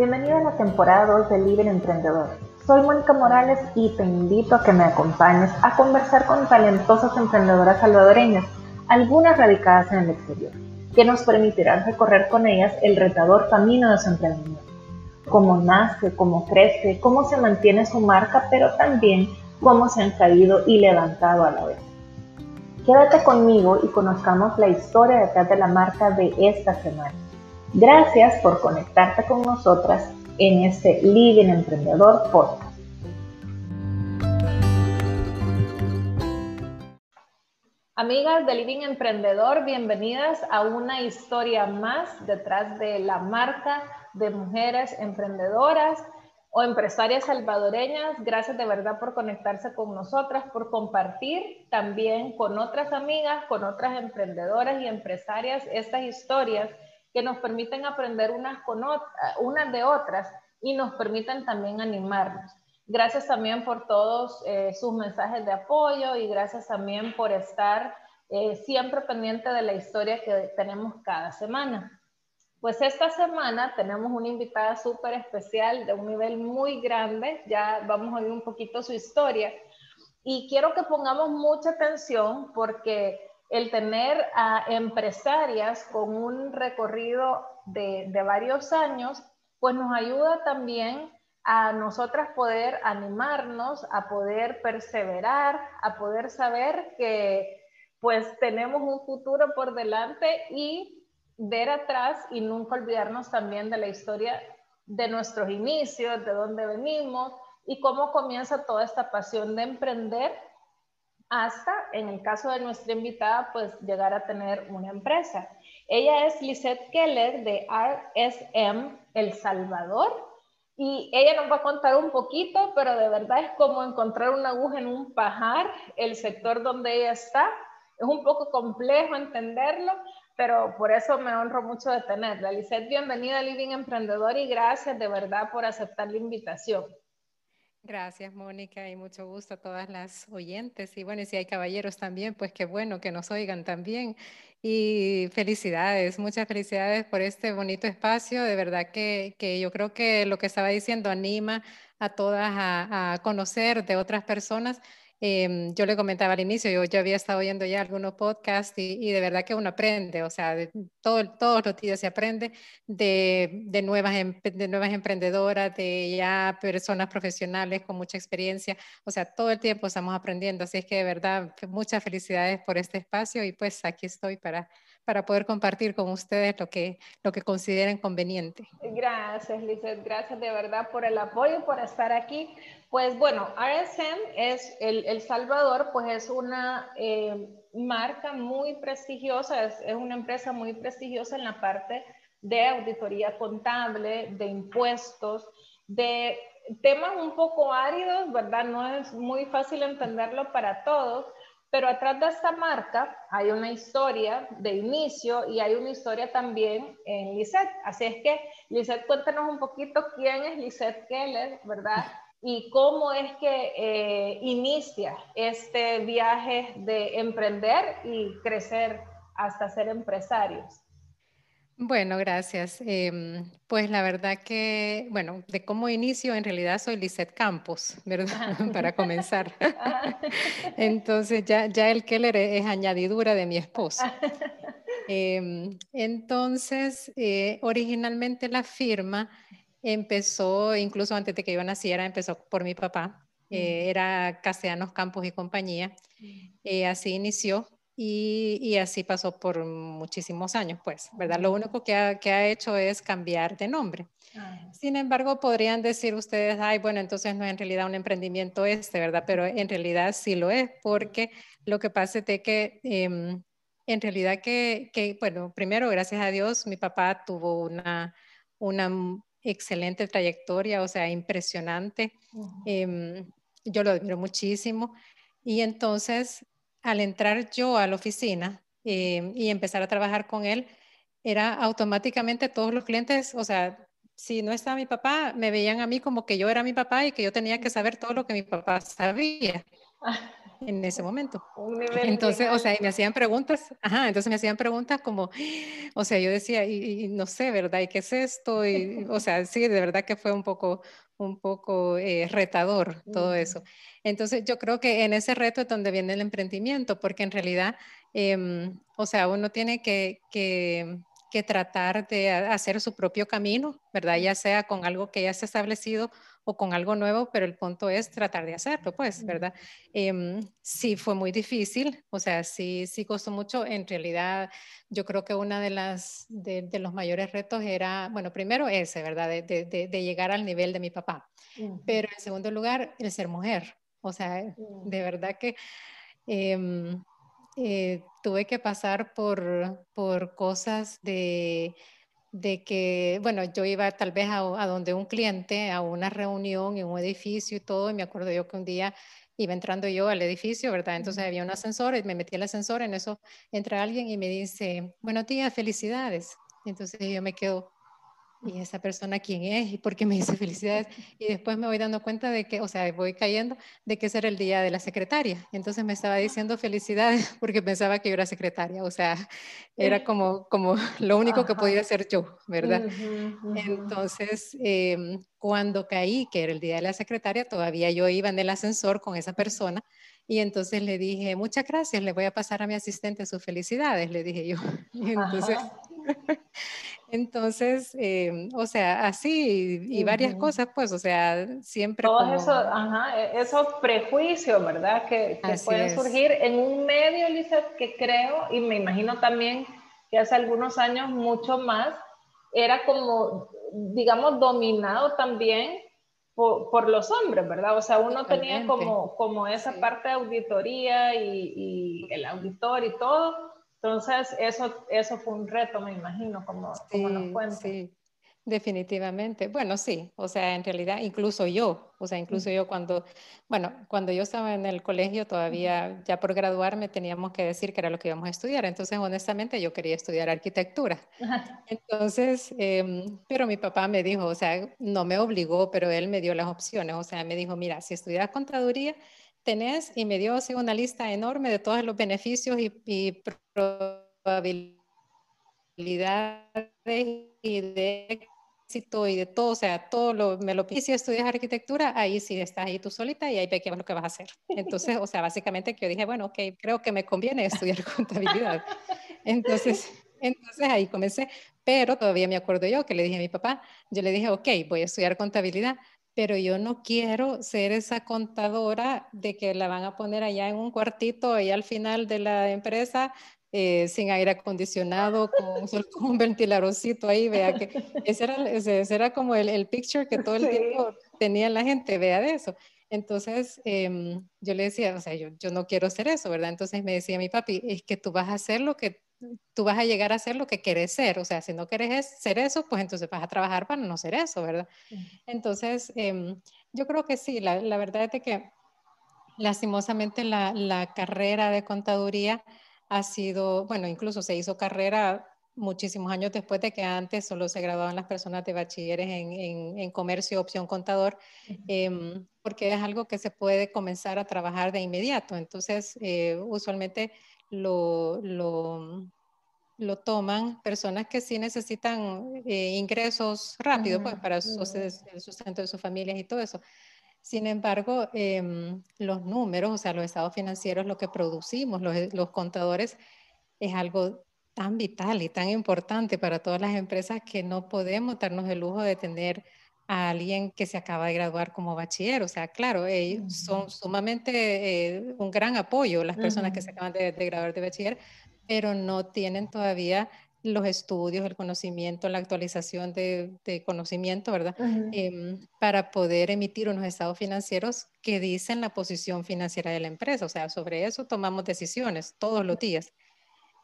Bienvenido a la temporada 2 de Libre Emprendedor. Soy Mónica Morales y te invito a que me acompañes a conversar con talentosas emprendedoras salvadoreñas, algunas radicadas en el exterior, que nos permitirán recorrer con ellas el retador camino de su emprendimiento. Cómo nace, cómo crece, cómo se mantiene su marca, pero también cómo se han caído y levantado a la vez. Quédate conmigo y conozcamos la historia detrás de la marca de esta semana. Gracias por conectarte con nosotras en este Living Emprendedor Podcast. Amigas de Living Emprendedor, bienvenidas a una historia más detrás de la marca de mujeres emprendedoras o empresarias salvadoreñas. Gracias de verdad por conectarse con nosotras, por compartir también con otras amigas, con otras emprendedoras y empresarias estas historias que nos permiten aprender unas, con unas de otras y nos permiten también animarnos. Gracias también por todos eh, sus mensajes de apoyo y gracias también por estar eh, siempre pendiente de la historia que tenemos cada semana. Pues esta semana tenemos una invitada súper especial de un nivel muy grande, ya vamos a oír un poquito su historia y quiero que pongamos mucha atención porque el tener a empresarias con un recorrido de, varios años, pues nos ayuda también a nosotras poder animarnos, a poder perseverar, a poder saber que pues tenemos un futuro por delante y ver atrás y nunca olvidarnos también de la historia de nuestros inicios, de dónde venimos y cómo comienza toda esta pasión de emprender hasta, en el caso de nuestra invitada, pues llegar a tener una empresa. Ella es Lisette Keller de RSM El Salvador y ella nos va a contar un poquito, pero de verdad es como encontrar una aguja en un pajar, el sector donde ella está. Es un poco complejo entenderlo, pero por eso me honro mucho de tenerla. Lisette, bienvenida a Living Emprendedor y gracias de verdad por aceptar la invitación. Gracias, Mónica, y mucho gusto a todas las oyentes. Y bueno, y si hay caballeros también, pues qué bueno que nos oigan también. Y felicidades, muchas felicidades por este bonito espacio. De verdad que, que yo creo que lo que estaba diciendo anima a todas a, a conocer de otras personas Em, yo le comentaba al inicio, yo, había estado oyendo ya algunos podcasts y, de verdad que uno aprende, o sea, de todo, todos los días se aprende de, de, nuevas, de nuevas emprendedoras, de ya personas profesionales con mucha experiencia, o sea, todo el tiempo estamos aprendiendo, así es que de verdad muchas felicidades por este espacio y pues aquí estoy para, para poder compartir con ustedes lo que, lo que consideren conveniente. Gracias, Lizeth, gracias de verdad por el apoyo, por estar aquí. Pues bueno, RSM es el, Salvador, pues es una eh, marca muy prestigiosa, es, una empresa muy prestigiosa en la parte de auditoría contable, de impuestos, de temas un poco áridos, ¿verdad? No es muy fácil entenderlo para todos, pero atrás de esta marca hay una historia de inicio y hay una historia también en Lisette. Así es que, Lisette, cuéntanos un poquito quién es Lisette Keller, ¿verdad? y cómo es que eh, inicia este viaje de emprender y crecer hasta ser empresarios. Bueno, gracias. Em, pues la verdad que, bueno, de cómo inicio, en realidad soy Lisette Campos, ¿verdad? Para comenzar. Entonces ya, ya el Keller es, añadidura de mi esposo. Em, entonces, eh, originalmente la firma Empezó, incluso antes de que yo naciera, empezó por mi papá. Eh, era Castellanos Campos y compañía. Eh, así inició y, así pasó por muchísimos años, pues, ¿verdad? Lo único que ha, hecho es cambiar de nombre. Ah. Sin embargo, podrían decir ustedes, ay, bueno, entonces no es en realidad un emprendimiento este, ¿verdad? Pero en realidad sí lo es, porque lo que pasa es que em, en realidad que, que, bueno, primero, gracias a Dios, mi papá tuvo una, una excelente trayectoria, o sea, impresionante. Em, yo lo admiro muchísimo. Y entonces, al entrar yo a la oficina em, y empezar a trabajar con él, era automáticamente todos los clientes, o sea, si no estaba mi papá, me veían a mí como que yo era mi papá y que yo tenía que saber todo lo que mi papá sabía. en ese momento. entonces, o sea, y me hacían preguntas, ajá, entonces me hacían preguntas como, o sea, yo decía, y, no sé, ¿verdad? ¿Y qué es esto? Y, o sea, sí, de verdad que fue un poco, un poco eh, retador todo eso. Entonces, yo creo que en ese reto es donde viene el emprendimiento, porque en realidad, em, o sea, uno tiene que, que que tratar de hacer su propio camino, ¿verdad? Ya sea con algo que ya se ha establecido o con algo nuevo, pero el punto es tratar de hacerlo, pues, ¿verdad? Em, sí fue muy difícil, o sea, sí, sí costó mucho. En realidad, yo creo que una de las, de, los mayores retos era, bueno, primero ese, ¿verdad? De, de, de, llegar al nivel de mi papá. Pero en segundo lugar, el ser mujer. O sea, de verdad que... Em, eh, tuve que pasar por, por cosas de, de que, bueno, yo iba tal vez a, a, donde un cliente, a una reunión en un edificio y todo, y me acuerdo yo que un día iba entrando yo al edificio, ¿verdad? Entonces había un ascensor, y me metí al ascensor, en eso entra alguien y me dice, buenos días, felicidades. Entonces yo me quedo, ¿y esa persona quién es? ¿Y por qué me dice felicidades? Y después me voy dando cuenta de que, o sea, voy cayendo de que ese era el día de la secretaria. Entonces me estaba diciendo felicidades porque pensaba que yo era secretaria. O sea, era como, como lo único que podía hacer yo, ¿verdad? Entonces, em, cuando caí, que era el día de la secretaria, todavía yo iba en el ascensor con esa persona. Y entonces le dije, muchas gracias, le voy a pasar a mi asistente sus felicidades, le dije yo. Y entonces, Entonces, em, o sea, así y, varias cosas, pues, o sea, siempre. Todos como... esos, ajá, e, esos prejuicios, ¿verdad? Que, pueden surgir en un medio, Lizeth, que creo, y me imagino también que hace algunos años mucho más, era como, digamos, dominado también por, por los hombres, ¿verdad? O sea, uno tenía como, como esa parte de auditoría y, y el auditor y todo entonces, eso, eso fue un reto, me imagino, como, como nos cuentas. Sí, definitivamente. Bueno, sí, o sea, en realidad, incluso yo, o sea, incluso yo cuando, bueno, cuando yo estaba en el colegio todavía, ya por graduarme, teníamos que decir que era lo que íbamos a estudiar. Entonces, honestamente, yo quería estudiar arquitectura. Entonces, em, pero mi papá me dijo, o sea, no me obligó, pero él me dio las opciones. O sea, me dijo, mira, si estudias contaduría, tenés y me dio así una lista enorme de todos los beneficios y, probabilidades y de éxito y de todo, o sea, todo lo, me lo pide si estudias arquitectura, ahí sí estás ahí tú solita y ahí ve qué es lo que vas a hacer. Entonces, o sea, básicamente que yo dije, bueno, ok, creo que me conviene estudiar contabilidad. Entonces, entonces ahí comencé, pero todavía me acuerdo yo que le dije a mi papá, yo le dije, ok, voy a estudiar contabilidad, pero yo no quiero ser esa contadora de que la van a poner allá en un cuartito, allá al final de la empresa, eh, sin aire acondicionado, con, un ventiladorcito ahí, vea que ese era, ese, era como el, el, picture que todo el tiempo tenía la gente, vea de eso. Entonces, em, yo le decía, o sea, yo, yo no quiero hacer eso, ¿verdad? Entonces me decía mi papi, es que tú vas a hacer lo que, tú vas a llegar a ser lo que quieres ser, o sea, si no quieres ser eso, pues entonces vas a trabajar para no ser eso, ¿verdad? Entonces, em, yo creo que sí, la, la, verdad es que lastimosamente la, la carrera de contaduría ha sido, bueno, incluso se hizo carrera muchísimos años después de que antes solo se graduaban las personas de bachilleres en, en, comercio opción contador, em, porque es algo que se puede comenzar a trabajar de inmediato. Entonces, eh, usualmente lo, lo, lo, toman personas que sí necesitan eh, ingresos rápidos pues, para el sustento de sus familias y todo eso. Sin embargo, em, los números, o sea, los estados financieros, lo que producimos, los, los contadores, es algo tan vital y tan importante para todas las empresas que no podemos darnos el lujo de tener a alguien que se acaba de graduar como bachiller. O sea, claro, ellos son sumamente eh, un gran apoyo las personas que se acaban de, graduar de bachiller, pero no tienen todavía los estudios, el conocimiento, la actualización de, conocimiento, ¿verdad? Em, para poder emitir unos estados financieros que dicen la posición financiera de la empresa. O sea, sobre eso tomamos decisiones todos los días.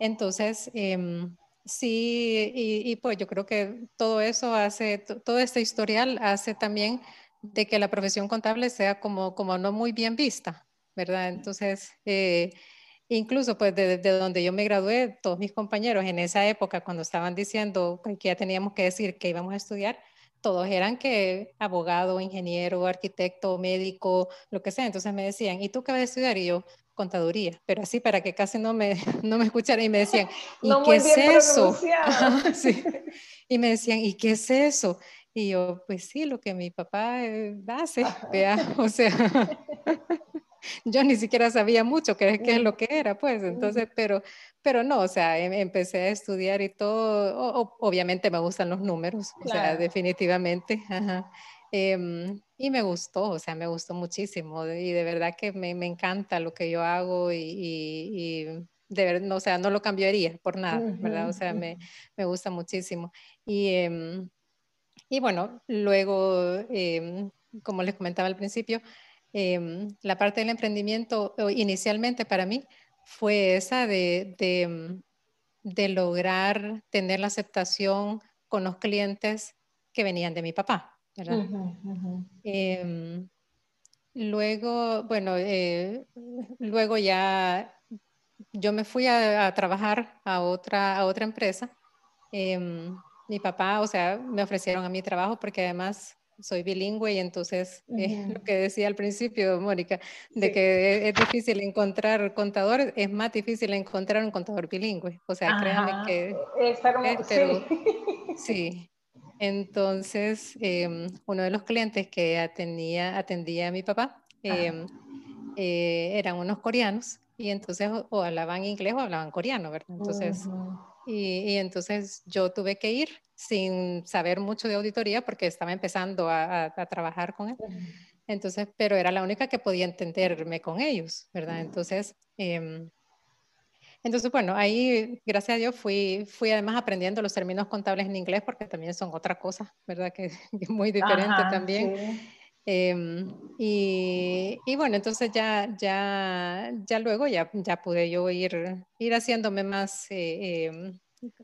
Entonces, em, sí, y, pues yo creo que todo eso hace, todo este historial hace también de que la profesión contable sea como, como no muy bien vista, ¿verdad? Entonces, eh, incluso pues desde de donde yo me gradué, todos mis compañeros en esa época, cuando estaban diciendo que ya teníamos que decir que íbamos a estudiar, todos eran que abogado, ingeniero, arquitecto, médico, lo que sea. Entonces me decían, ¿y tú qué vas a estudiar? Y yo, contaduría, pero así para que casi no me, no me escucharan y me decían, ¿y qué es eso? sí. Y me decían, ¿y qué es eso? Y yo, pues sí, lo que mi papá eh, hace, vea, o sea, yo ni siquiera sabía mucho qué, qué, es lo que era, pues, entonces, pero, pero no, o sea, em, empecé a estudiar y todo, obviamente me gustan los números, o sea, definitivamente, ajá. Em, y me gustó, o sea, me gustó muchísimo y de verdad que me, me encanta lo que yo hago y, y, de verdad, o sea, no lo cambiaría por nada, ¿verdad? O sea, me, me gusta muchísimo. Y, em, y bueno, luego, em, como les comentaba al principio, la parte del emprendimiento inicialmente para mí fue esa de, de, de lograr tener la aceptación con los clientes que venían de mi papá. Em, luego, bueno, eh, luego ya yo me fui a, trabajar a otra, a otra empresa. Em, mi papá, o sea, me ofrecieron a mi trabajo porque además soy bilingüe y entonces eh, lo que decía al principio, Mónica, de que es, difícil encontrar contadores, es más difícil encontrar un contador bilingüe. O sea, créanme que... Es eh, sí. Entonces, em, uno de los clientes que atendía, atendía a mi papá em, eh, eran unos coreanos y entonces o, hablaban inglés o hablaban coreano, ¿verdad? Entonces, y, entonces yo tuve que ir sin saber mucho de auditoría porque estaba empezando a, trabajar con él. Entonces, pero era la única que podía entenderme con ellos, ¿verdad? Entonces, em, entonces, bueno, ahí, gracias a Dios, fui, fui además aprendiendo los términos contables en inglés porque también son otra cosa, ¿verdad? Que, es muy diferente también. Em, y, y, bueno, entonces ya, ya, ya luego ya, ya pude yo ir, ir haciéndome más, eh, em,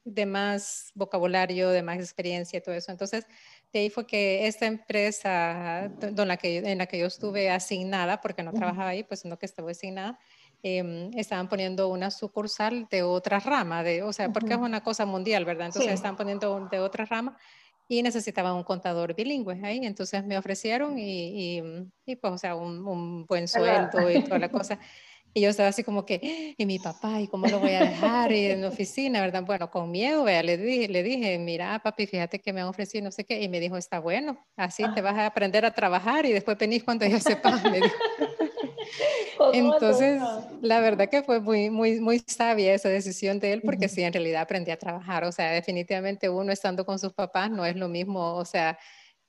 de más vocabulario, de más experiencia y todo eso. Entonces, de ahí fue que esta empresa en la que, en la que yo estuve asignada, porque no trabajaba ahí, pues no que estuve asignada, Em, estaban poniendo una sucursal de otra rama, de, o sea, porque es una cosa mundial, ¿verdad? Entonces estaban poniendo de otra rama y necesitaban un contador bilingüe ahí, entonces me ofrecieron y, y, pues, o sea, un, un buen sueldo y toda la cosa. Y yo estaba así como que, y mi papá, ¿y cómo lo voy a dejar? Y en la oficina, ¿verdad? Bueno, con miedo, vea, le, dije, le dije, mira, papi, fíjate que me han ofrecido no sé qué. Y me dijo, está bueno, así te vas a aprender a trabajar y después venís cuando. Me dijo. Entonces, la verdad que fue muy, muy, muy sabia esa decisión de él, porque sí, en realidad aprendí a trabajar. O sea, definitivamente uno estando con sus papás no es lo mismo, o sea,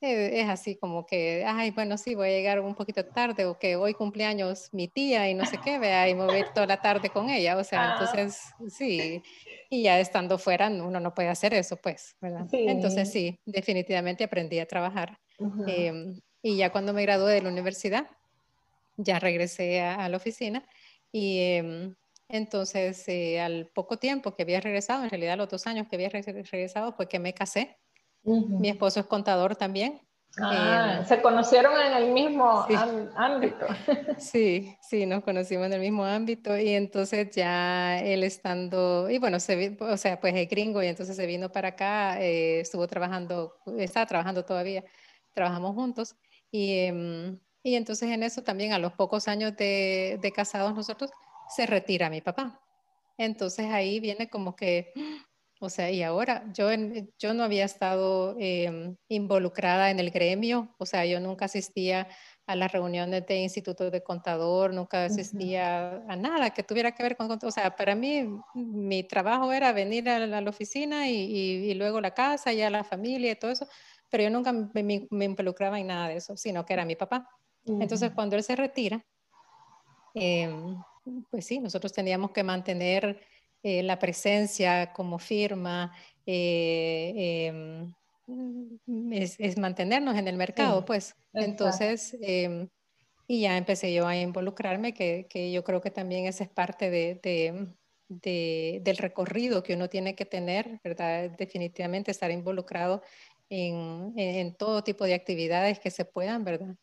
eh, es así como que, ay, bueno, sí, voy a llegar un poquito tarde, o que hoy cumpleaños mi tía y no sé qué, vea, y me voy toda la tarde con ella. O sea, ah. entonces, sí, y ya estando fuera, uno no puede hacer eso, pues, ¿verdad? Entonces, sí, definitivamente aprendí a trabajar. Em, y ya cuando me gradué de la universidad, ya regresé a, la oficina y em, entonces eh, al poco tiempo que había regresado, en realidad los dos años que había regresado fue que me casé. Mi esposo es contador también. Ah, em, se conocieron en el mismo ámbito. Sí, sí, nos conocimos en el mismo ámbito y entonces ya él estando, y bueno, se, o sea, pues es gringo y entonces se vino para acá, eh, estuvo trabajando, estaba trabajando todavía, trabajamos juntos y em, y entonces en eso también a los pocos años de, casados nosotros se retira mi papá. Entonces ahí viene como que, o sea, y ahora yo, yo no había estado em, involucrada en el gremio, o sea, yo nunca asistía a las reuniones de instituto de contador, nunca asistía a nada que tuviera que ver con, o sea, para mí mi trabajo era venir a la, oficina y, y, luego la casa y a la familia y todo eso, pero yo nunca me, me involucraba en nada de eso, sino que era mi papá. Entonces, cuando él se retira, em, pues sí, nosotros teníamos que mantener eh, la presencia como firma, eh, em, es, mantenernos en el mercado, pues. Entonces, em, y ya empecé yo a involucrarme, que, yo creo que también esa es parte de, del recorrido que uno tiene que tener, ¿verdad? Definitivamente estar involucrado en, en todo tipo de actividades que se puedan, ¿verdad?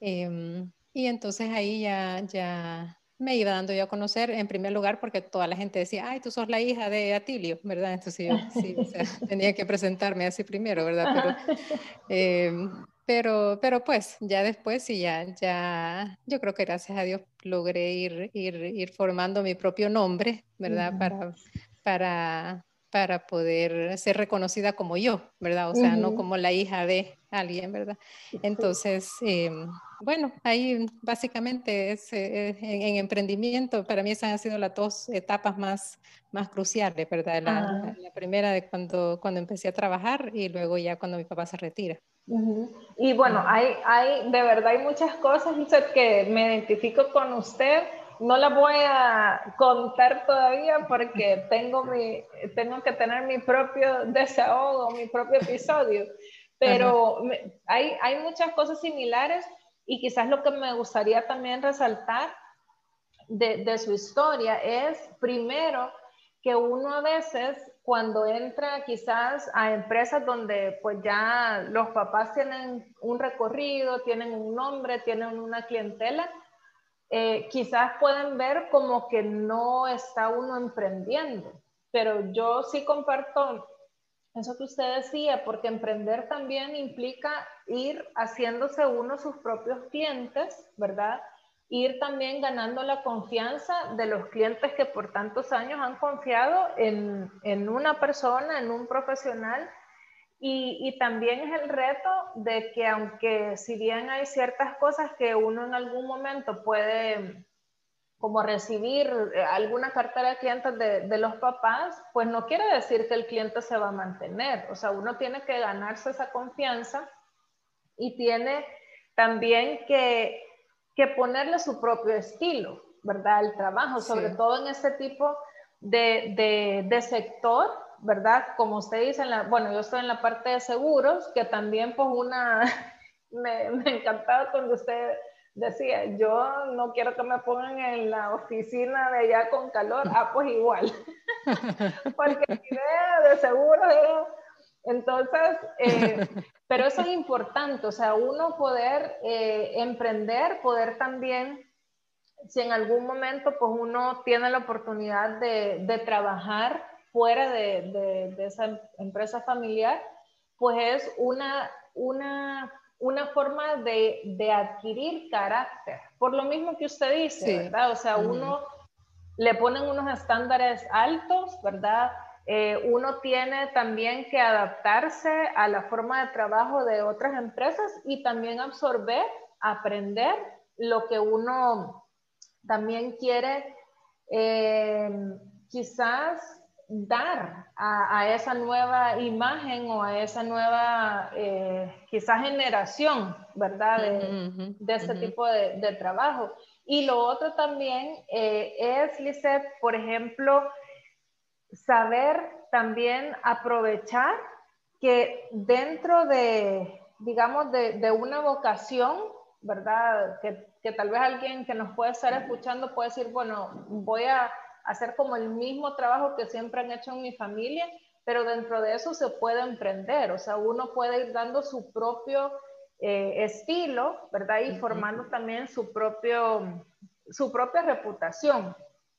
Em, y entonces ahí ya, ya me iba dando yo a conocer, en primer lugar, porque toda la gente decía, ay, tú sos la hija de Atilio, ¿verdad? Entonces yo sí, o sea, tenía que presentarme así primero, ¿verdad? Pero, em, Pero, pero pues ya después sí, ya, ya, yo creo que gracias a Dios logré ir, ir, ir formando mi propio nombre, ¿verdad? para, para, para poder ser reconocida como yo, ¿verdad? O sea, no como la hija de alguien, ¿verdad? Entonces, em, bueno, ahí básicamente es, eh, en, emprendimiento, para mí esas han sido las dos etapas más, más cruciales, ¿verdad? La, primera de cuando, cuando empecé a trabajar y luego ya cuando mi papá se retira. Y bueno, hay, hay, de verdad hay muchas cosas que me identifico con usted. No las voy a contar todavía porque tengo, mi, tengo que tener mi propio desahogo, mi propio episodio. Pero hay, hay muchas cosas similares y quizás lo que me gustaría también resaltar de, de su historia es, primero, que uno a veces cuando entra quizás a empresas donde pues ya los papás tienen un recorrido, tienen un nombre, tienen una clientela, eh, quizás pueden ver como que no está uno emprendiendo. Pero yo sí comparto eso que usted decía, porque emprender también implica ir haciéndose uno sus propios clientes, ¿verdad? ir también ganando la confianza de los clientes que por tantos años han confiado en, en una persona, en un profesional. Y, y, también es el reto de que aunque si bien hay ciertas cosas que uno en algún momento puede como recibir eh, alguna cartera de clientes de, de, los papás, pues no quiere decir que el cliente se va a mantener. O sea, uno tiene que ganarse esa confianza y tiene también que que ponerle su propio estilo, ¿verdad? Al trabajo, sobre todo en este tipo de, de, sector, ¿verdad? Como usted dice, la, bueno, yo estoy en la parte de seguros, que también pues una, me, me encantaba cuando usted decía, yo no quiero que me pongan en la oficina de allá con calor, ah, pues igual, porque mi idea de seguro entonces, eh, pero eso es importante, o sea, uno poder eh, emprender, poder también, si en algún momento pues uno tiene la oportunidad de, trabajar fuera de, esa empresa familiar, pues es una, una, una forma de, adquirir carácter. Por lo mismo que usted dice, ¿verdad? O sea, uno le ponen unos estándares altos, ¿verdad? Eh, uno tiene también que adaptarse a la forma de trabajo de otras empresas y también absorber, aprender lo que uno también quiere eh, quizás dar a, esa nueva imagen o a esa nueva eh, quizás generación, ¿verdad? De, este tipo de, de, trabajo. Y lo otro también es, Lisette, por ejemplo, saber también aprovechar que dentro de, digamos, de, una vocación, ¿verdad? Que, que, tal vez alguien que nos puede estar escuchando puede decir, bueno, voy a hacer como el mismo trabajo que siempre han hecho en mi familia, pero dentro de eso se puede emprender, o sea, uno puede ir dando su propio eh, estilo, ¿verdad? Y formando también su, propio, su propia reputación.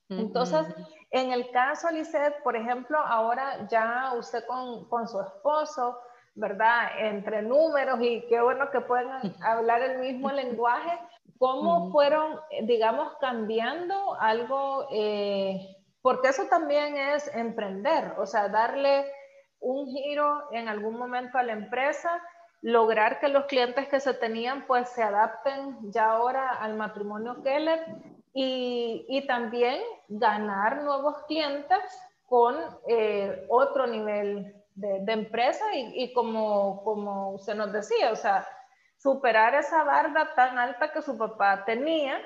Entonces, en el caso, Lisette, por ejemplo, ahora ya usted con, con, su esposo, ¿verdad? Entre números y qué bueno que pueden hablar el mismo lenguaje, ¿cómo fueron, digamos, cambiando algo? Eh, porque eso también es emprender, o sea, darle un giro en algún momento a la empresa, lograr que los clientes que se tenían pues se adapten ya ahora al matrimonio Keller y, y también ganar nuevos clientes con eh, otro nivel de, de empresa y, y, como, como usted nos decía, o sea, superar esa barda tan alta que su papá tenía,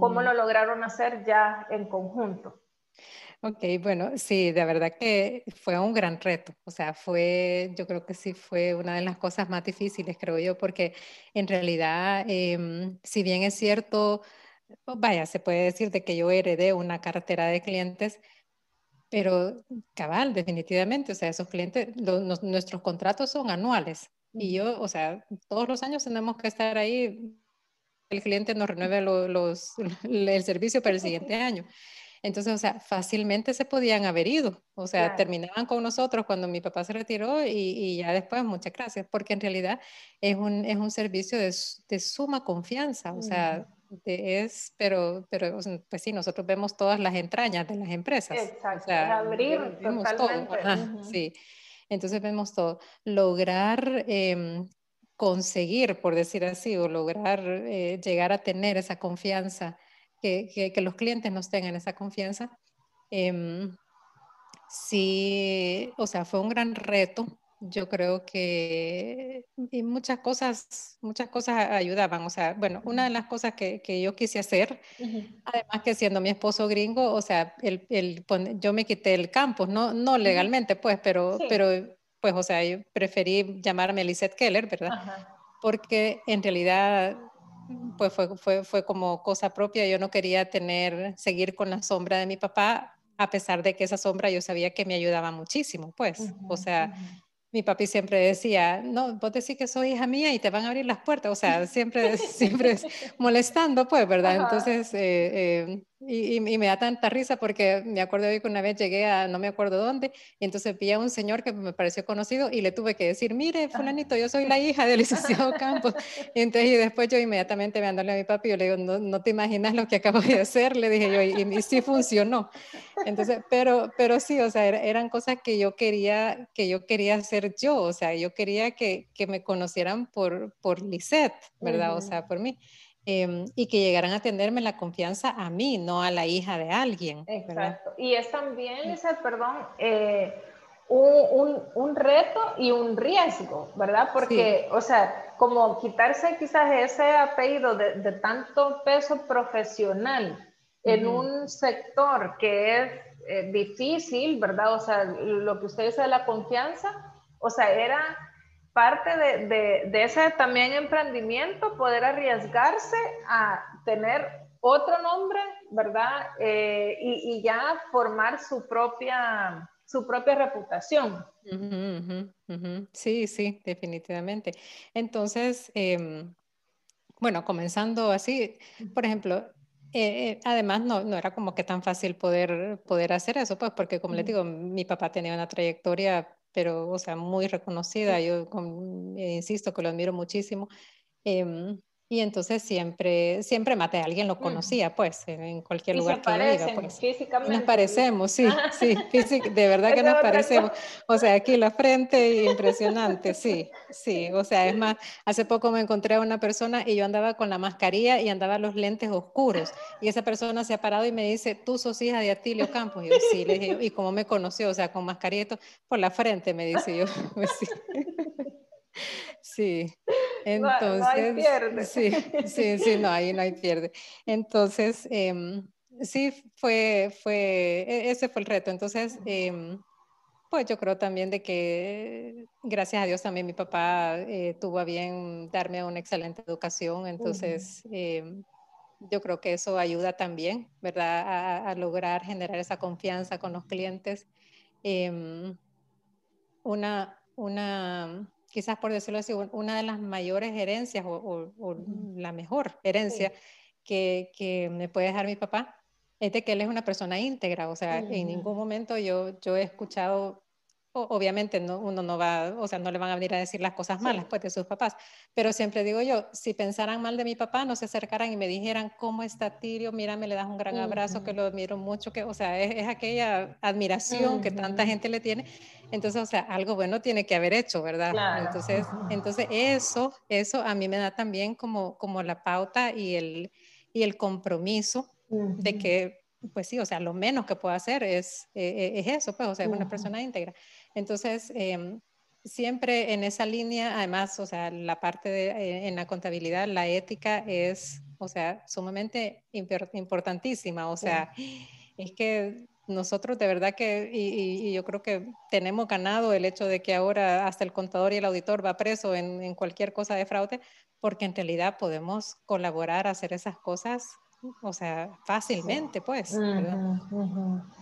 ¿cómo lo lograron hacer ya en conjunto? Ok, bueno, sí, de verdad que fue un gran reto. O sea, fue, yo creo que sí fue una de las cosas más difíciles, creo yo, porque en realidad, eh, si bien es cierto, vaya, se puede decir de que yo heredé una cartera de clientes, pero cabal, definitivamente, o sea, esos clientes, nuestros contratos son anuales y yo, o sea, todos los años tenemos que estar ahí, el cliente nos renueve los, el servicio para el siguiente año. Entonces, o sea, fácilmente se podían haber ido. O sea, terminaban con nosotros cuando mi papá se retiró y, ya después, muchas gracias, porque en realidad es un, es un servicio de, de suma confianza. O sea, es, pero, pero pues sí, nosotros vemos todas las entrañas de las empresas. Exacto, o sea, abrir totalmente. Todo. Sí, entonces vemos todo. Lograr em, conseguir, por decir así, o lograr eh, llegar a tener esa confianza, que, los clientes nos tengan esa confianza. Em, sí, o sea, fue un gran reto yo creo que y muchas cosas, muchas cosas ayudaban. O sea, bueno, una de las cosas que, que yo quise hacer, además que siendo mi esposo gringo, o sea, el, el, yo me quité el campus, no, no legalmente, pues, pero, pero, pues, o sea, yo preferí llamarme Lisette Keller, ¿verdad? Porque en realidad, pues, fue, fue, fue como cosa propia. Yo no quería tener, seguir con la sombra de mi papá, a pesar de que esa sombra yo sabía que me ayudaba muchísimo, pues, o sea mi papi siempre decía, no, vos decís que soy hija mía y te van a abrir las puertas, o sea, siempre, siempre molestando, pues, ¿verdad? Entonces, eh, eh, y, me da tanta risa porque me acuerdo hoy que una vez llegué a no me acuerdo dónde y entonces vi a un señor que me pareció conocido y le tuve que decir, mire, fulanito, yo soy la hija del licenciado Campos. Y entonces y después yo inmediatamente me andale a mi papi y yo le digo, no, no, te imaginas lo que acabo de hacer, le dije yo, y, sí funcionó. Entonces, pero, pero sí, o sea, eran cosas que yo quería, que yo quería hacer yo, o sea, yo quería que, que me conocieran por, por Lisette, ¿verdad? O sea, por mí. Em, y que llegaran a tenerme la confianza a mí, no a la hija de alguien. Exacto. Y es también, Lisa, perdón, eh, un, un, reto y un riesgo, ¿verdad? Porque, o sea, como quitarse quizás ese apellido de, de tanto peso profesional en un sector que es eh, difícil, ¿verdad? O sea, lo que usted dice de la confianza, o sea, era parte de, de, ese también emprendimiento, poder arriesgarse a tener otro nombre, ¿verdad? Eh, y, ya formar su propia, su propia reputación. Sí, sí, definitivamente. Entonces, em, bueno, comenzando así, por ejemplo, eh, eh, además, no, no, era como que tan fácil poder, poder hacer eso, pues porque como les digo, mi papá tenía una trayectoria pero, o sea, muy reconocida. Yo eh, insisto que lo admiro muchísimo. Em, y entonces siempre, siempre maté a alguien, lo conocía, pues, en, cualquier lugar que yo iba. Pues. Físicamente. Nos parecemos, sí, sí, de verdad que nos parecemos. O sea, aquí la frente, impresionante, sí, sí. O sea, es más, hace poco me encontré a una persona y yo andaba con la mascarilla y andaba los lentes oscuros. Y esa persona se ha parado y me dice, tú sos hija de Atilio Campos. Y yo, sí, le dije, ¿y cómo me conoció? O sea, con mascarilla por la frente, me dice yo. Sí. Sí, entonces, pierde. sí, sí, sí, no, ahí no hay pierde. Entonces, em, sí, fue, fue, e, ese fue el reto. Entonces, em, pues yo creo también de que, gracias a Dios también mi papá eh, tuvo a bien darme una excelente educación, entonces em, yo creo que eso ayuda también, ¿verdad? A, a lograr generar esa confianza con los clientes. una, una, quizás por decirlo así, una de las mayores herencias o, la mejor herencia que, que, me puede dejar mi papá es de que él es una persona íntegra, o sea, en ningún momento yo, yo he escuchado obviamente no, uno no va, o sea, no le van a venir a decir las cosas malas pues de sus papás, pero siempre digo yo, si pensaran mal de mi papá, no se acercaran y me dijeran, ¿cómo está Tirio? Mira, me le das un gran abrazo, que lo admiro mucho, que, o sea, es, aquella admiración que tanta gente le tiene. Entonces, o sea, algo bueno tiene que haber hecho, ¿verdad? Entonces, entonces eso, eso a mí me da también como, como la pauta y el, y el compromiso de que pues sí, o sea, lo menos que puedo hacer es, eh, es eso, pues, o sea, es una persona íntegra. Entonces, em, siempre en esa línea, además, o sea, la parte de, eh, en la contabilidad, la ética es, o sea, sumamente importantísima, o sea, es que nosotros de verdad que, y, yo creo que tenemos ganado el hecho de que ahora hasta el contador y el auditor va preso en, en cualquier cosa de fraude, porque en realidad podemos colaborar a hacer esas cosas o sea, fácilmente, pues.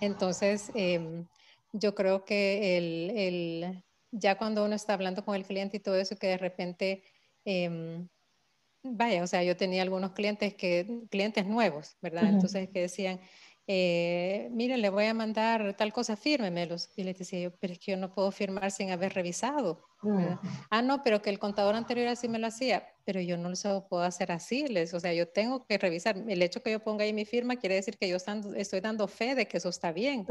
Entonces, em, yo creo que el, el, ya cuando uno está hablando con el cliente y todo eso, que de repente, em, vaya, o sea, yo tenía algunos clientes que, clientes nuevos, ¿verdad? Entonces, que decían, eh, mire, le voy a mandar tal cosa, fírmemelos. Y le decía yo, pero es que yo no puedo firmar sin haber revisado. Ah, no, pero que el contador anterior así me lo hacía, pero yo no lo puedo hacer así. Les, o sea, yo tengo que revisar. El hecho que yo ponga ahí mi firma quiere decir que yo estoy dando fe de que eso está bien.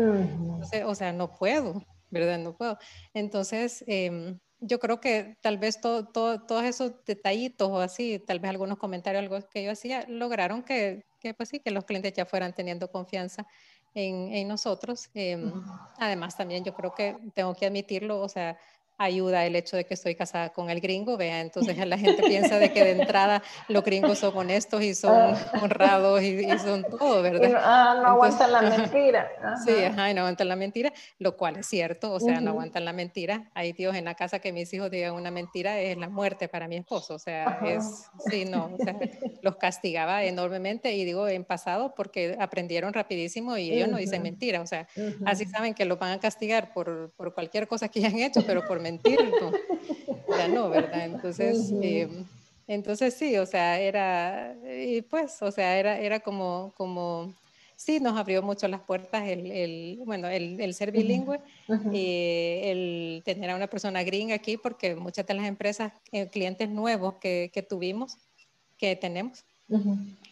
o sea, no puedo, ¿verdad? No puedo. Entonces, eh, yo creo que tal vez todo, todos esos detallitos o así, tal vez algunos comentarios, algo que yo hacía, lograron que, que pues sí, que los clientes ya fueran teniendo confianza en, en nosotros. Em, además, también yo creo que tengo que admitirlo, o sea, ayuda el hecho de que estoy casada con el gringo, vea, entonces la gente piensa de que de entrada los gringos son honestos y son ah. honrados y, son todo, ¿verdad? no, ah, no aguantan la mentira. Sí, ajá, y no aguantan la mentira, lo cual es cierto, o sea, no aguantan la mentira. Hay tíos en la casa que mis hijos digan una mentira, es la muerte para mi esposo, o sea, es, sí, no, o sea, los castigaba enormemente y digo en pasado porque aprendieron rapidísimo y ellos no dicen mentira, o sea, así saben que los van a castigar por, por cualquier cosa que hayan hecho, pero por mentir, ya no, ¿verdad? Entonces, em, entonces sí, o sea, era, y pues, o sea, era, era como, como, sí, nos abrió mucho las puertas el, el bueno, el, el, ser bilingüe y el tener a una persona gringa aquí, porque muchas de las empresas, eh, clientes nuevos que, que, tuvimos, que tenemos,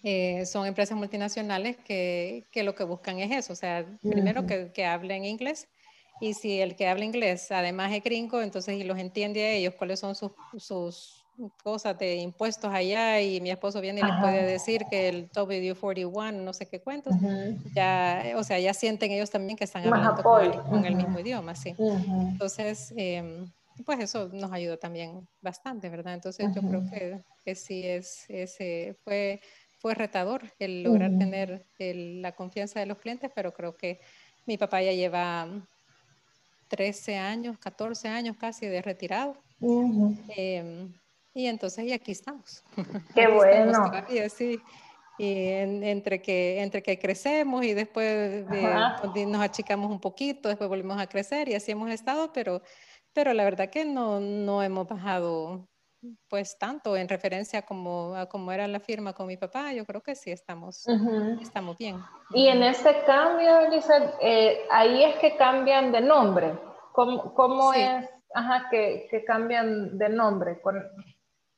eh, son empresas multinacionales que, que, lo que buscan es eso, o sea, primero que, que hablen inglés y si el que habla inglés además es gringo, entonces y los entiende a ellos cuáles son sus, sus cosas de impuestos allá y mi esposo viene y les puede decir que el W41, no sé qué cuentos, ya, o sea, ya sienten ellos también que están hablando con el, mismo idioma, sí. Entonces, em, pues eso nos ayudó también bastante, ¿verdad? Entonces yo creo que, que sí es, ese fue, fue retador el lograr tener la confianza de los clientes, pero creo que mi papá ya lleva 13 años, 14 años casi de retirado. Em, y entonces, y aquí estamos. Qué bueno. sí. Y entre, que, entre que crecemos y después nos achicamos un poquito, después volvimos a crecer y así hemos estado, pero, pero la verdad que no, no hemos bajado pues tanto en referencia como a era la firma con mi papá, yo creo que sí estamos, estamos bien. Y en este cambio, Elizabeth, eh, ahí es que cambian de nombre. ¿Cómo, cómo es ajá, que, que, cambian de nombre? Con...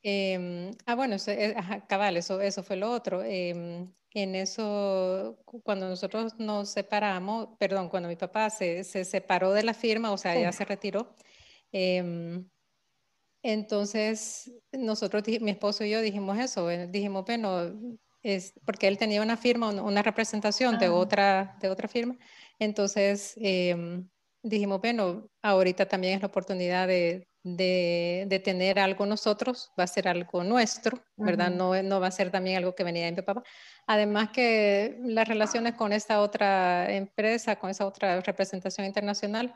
Em, ah, bueno, eh, cabal, eso, eso fue lo otro. Em, en eso, cuando nosotros nos separamos, perdón, cuando mi papá se, se separó de la firma, o sea, ya se retiró, eh, entonces, nosotros, mi esposo y yo dijimos eso, eh, dijimos, bueno, es porque él tenía una firma, una representación de, ah. otra, de otra firma, entonces em, dijimos, bueno, ahorita también es la oportunidad de, de, tener algo nosotros, va a ser algo nuestro, ¿verdad? no, no va a ser también algo que venía de mi papá. Además que las relaciones con esta otra empresa, con esa otra representación internacional,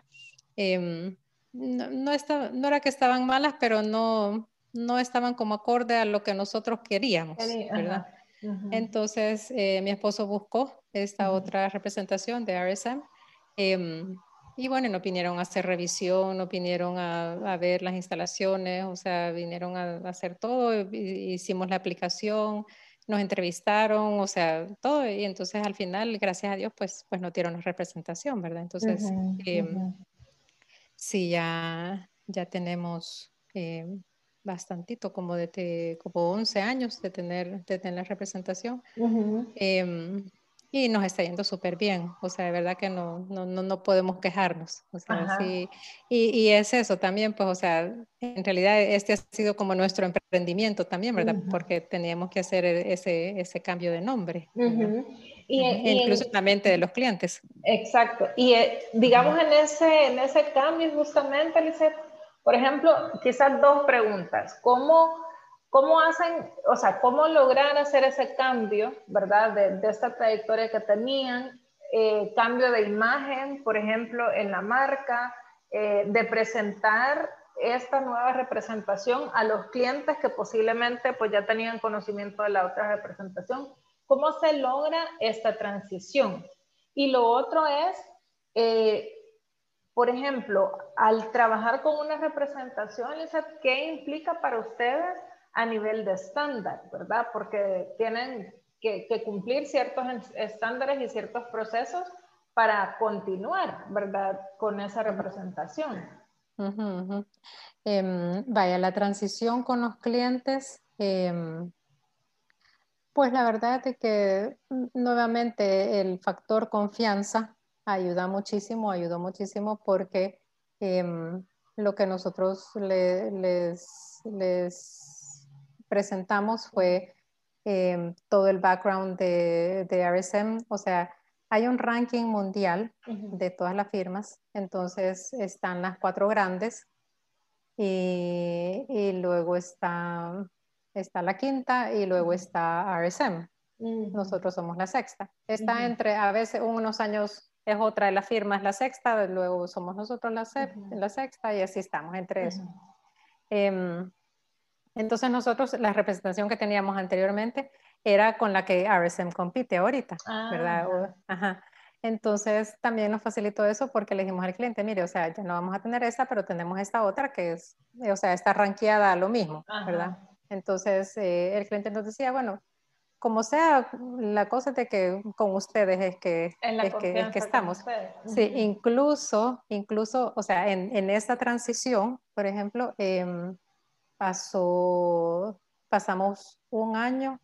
eh, no, no, era que estaban malas, pero no, no estaban como acorde a lo que nosotros queríamos, ¿verdad? Entonces, eh, mi esposo buscó esta otra representación de RSM. Em, y bueno, no vinieron a hacer revisión, no vinieron a, ver las instalaciones, o sea, vinieron a, hacer todo, hicimos la aplicación, nos entrevistaron, o sea, todo, y entonces al final, gracias a Dios, pues, pues no dieron la representación, ¿verdad? Entonces, Sí, ya, ya tenemos eh, bastantito, como de como 11 años de tener, de tener representación. Em, y nos está yendo súper bien, o sea, de verdad que no, no, no, podemos quejarnos. O sea, sí, y, y, es eso también, pues, o sea, en realidad este ha sido como nuestro emprendimiento también, ¿verdad? Porque teníamos que hacer e, ese, ese cambio de nombre. Y, incluso en la mente de los clientes. Exacto. Y eh, digamos en ese, en ese cambio justamente, Lizeth, por ejemplo, quizás dos preguntas. ¿Cómo, cómo hacen, o sea, cómo lograr hacer ese cambio, verdad, de, de esta trayectoria que tenían, eh, cambio de imagen, por ejemplo, en la marca, eh, de presentar esta nueva representación a los clientes que posiblemente pues ya tenían conocimiento de la otra representación ¿Cómo se logra esta transición? Y lo otro es, eh, por ejemplo, al trabajar con una representación, ¿qué implica para ustedes a nivel de estándar, verdad? Porque tienen que, cumplir ciertos estándares y ciertos procesos para continuar, ¿verdad? Con esa representación. Em, vaya, la transición con los clientes, em, pues la verdad es que mm, nuevamente el factor confianza ayuda muchísimo, ayudó muchísimo porque em, lo que nosotros les, les, presentamos fue em, todo el background de, de, RSM, o sea, hay un ranking mundial de todas las firmas, entonces están las cuatro grandes y, y luego está, está la quinta y luego está RSM. Nosotros somos la sexta. Está entre, a veces, unos años es otra de las firmas, la sexta, luego somos nosotros la, la sexta y así estamos entre eso. Em, entonces nosotros, la representación que teníamos anteriormente era con la que RSM compite ahorita, ah, ¿verdad? ajá. Entonces también nos facilitó eso porque le dijimos al cliente, mire, o sea, ya no vamos a tener esta, pero tenemos esta otra que es, o sea, está ranqueada a lo mismo, ¿verdad? Entonces eh, el cliente nos decía, bueno, como sea, la cosa de que con ustedes es que, es que, que, estamos. Sí, incluso, incluso, o sea, en, en esta transición, por ejemplo, em, pasó, pasamos un año,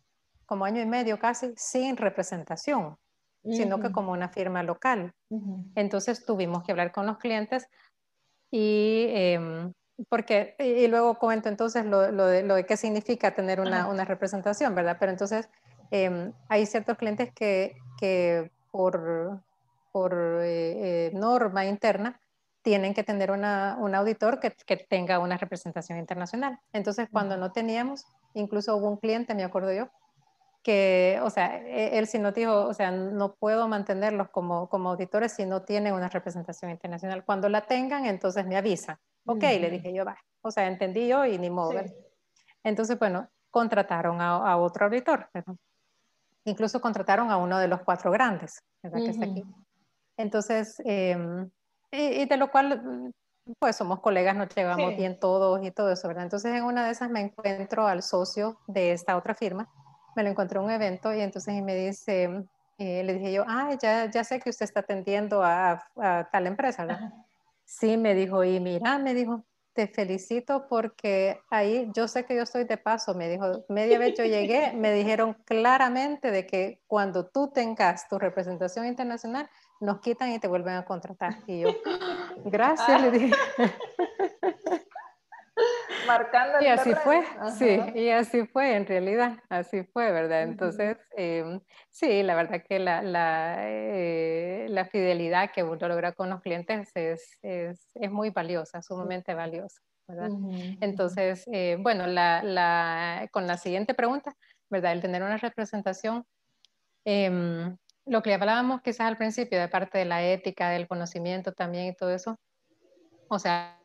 como año y medio casi, sin representación, sino que como una firma local. Entonces tuvimos que hablar con los clientes y... Em, porque, y, luego comento entonces lo, lo, de, lo, de, qué significa tener una, una representación, ¿verdad? Pero entonces, Em, hay ciertos clientes que, que por, por eh, eh, norma interna tienen que tener una, un auditor que, que, tenga una representación internacional. Entonces, cuando no teníamos, incluso hubo un cliente, me acuerdo yo, que, o sea, e, él sí nos dijo, o sea, no puedo mantenerlos como, como auditores si no tienen una representación internacional. Cuando la tengan, entonces me avisa. Ok, le dije yo, va. O sea, entendí yo y ni modo. Entonces, bueno, contrataron a, a otro auditor. ¿verdad? Incluso contrataron a uno de los cuatro grandes, ¿verdad? Que está aquí. Entonces, em, y, de lo cual, pues somos colegas, nos llevamos bien todos y todo eso, ¿verdad? Entonces, en una de esas me encuentro al socio de esta otra firma, me lo encontré en un evento y entonces me dice, eh, le dije yo, ah, ya, ya sé que usted está atendiendo a, tal empresa, ¿verdad? Sí, me dijo, y mira, me dijo, te felicito porque ahí yo sé que yo estoy de paso, me dijo, media vez yo llegué, me dijeron claramente de que cuando tú tengas tu representación internacional, nos quitan y te vuelven a contratar. Y yo, gracias, le dije. Marcando y así fue, sí, y así fue en realidad, así fue, ¿verdad? Entonces, em, sí, la verdad que la, la, eh, la, fidelidad que uno logra con los clientes es, es, es muy valiosa, sumamente valiosa, ¿verdad? Entonces, eh, bueno, la, la, con la siguiente pregunta, ¿verdad? El tener una representación, em, lo que hablábamos quizás al principio, de parte de la ética, del conocimiento también y todo eso, o sea,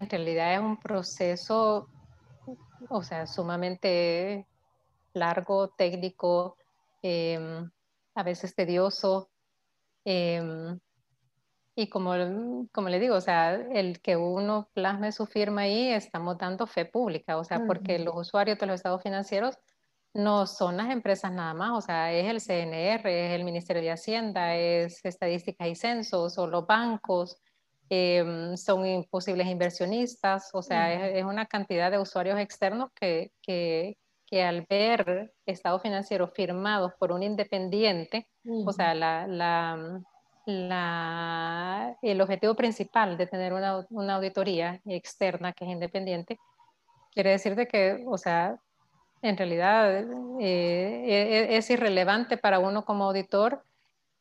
en realidad es un proceso, o sea, sumamente largo, técnico, em, a veces tedioso. Em, y como, como le digo, o sea, el que uno plasme su firma ahí, estamos dando fe pública, o sea, porque los usuarios de los estados financieros no son las empresas nada más, o sea, es el CNR, es el Ministerio de Hacienda, es estadísticas y censos, o los bancos, Em, son posibles inversionistas, o sea, es, una cantidad de usuarios externos que, que, que, al ver estados financieros firmados por un independiente, o sea, la, la, la, el objetivo principal de tener una, una, auditoría externa que es independiente, quiere decir de que, o sea, en realidad eh, e, e, es irrelevante para uno como auditor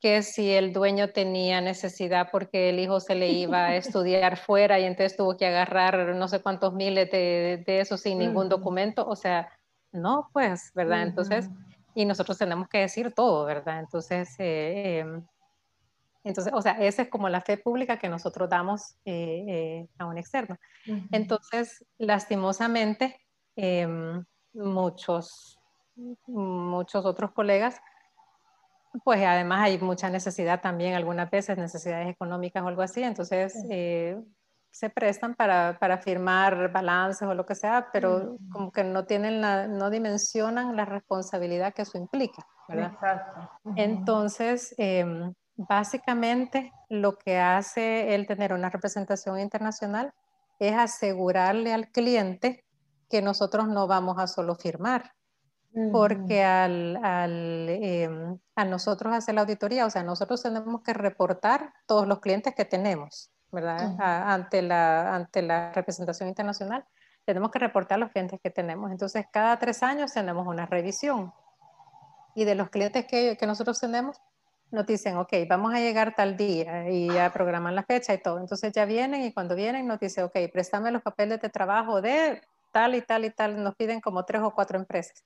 que si el dueño tenía necesidad porque el hijo se le iba a estudiar fuera y entonces tuvo que agarrar no sé cuántos miles de, de eso sin ningún documento, o sea, no, pues, ¿verdad? Entonces, y nosotros tenemos que decir todo, ¿verdad? Entonces, eh, em, entonces, o sea, esa es como la fe pública que nosotros damos eh, eh, a un externo. Entonces, lastimosamente, em, muchos, muchos otros colegas pues además hay mucha necesidad también, algunas veces necesidades económicas o algo así, entonces eh, se prestan para, para, firmar balances o lo que sea, pero como que no tienen la, no dimensionan la responsabilidad que eso implica, ¿verdad? Exacto. Entonces, em, básicamente lo que hace el tener una representación internacional es asegurarle al cliente que nosotros no vamos a solo firmar, porque al, al em, a nosotros hacer la auditoría, o sea, nosotros tenemos que reportar todos los clientes que tenemos, ¿verdad? ante, la, ante la representación internacional, tenemos que reportar los clientes que tenemos. Entonces, cada tres años tenemos una revisión. Y de los clientes que, que nosotros tenemos, nos dicen, ok, vamos a llegar tal día y ya programan la fecha y todo. Entonces ya vienen y cuando vienen nos dicen, ok, préstame los papeles de trabajo de tal y tal y tal. Nos piden como tres o cuatro empresas.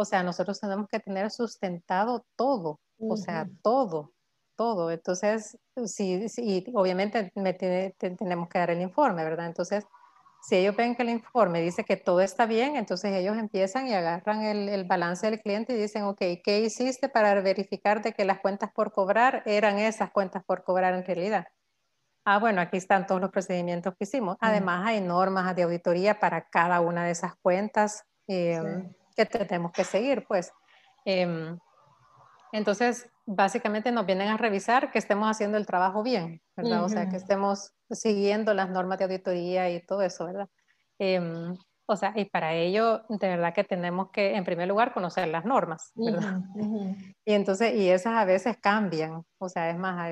O sea, nosotros tenemos que tener sustentado todo, o sea, todo, todo. Entonces, sí, sí obviamente me tenemos que dar el informe, ¿verdad? Entonces, si ellos ven que el informe dice que todo está bien, entonces ellos empiezan y agarran el, el, balance del cliente y dicen, ok, ¿qué hiciste para verificar de que las cuentas por cobrar eran esas cuentas por cobrar en realidad? Ah, bueno, aquí están todos los procedimientos que hicimos. Además, hay normas de auditoría para cada una de esas cuentas. Eh, que tenemos que seguir, pues. Em, entonces, básicamente nos vienen a revisar que estemos haciendo el trabajo bien, ¿verdad? O sea, que estemos siguiendo las normas de auditoría y todo eso, ¿verdad? Em, o sea, y para ello, de verdad que tenemos que, en primer lugar, conocer las normas, ¿verdad? Y entonces, y esas a veces cambian. O sea, es más,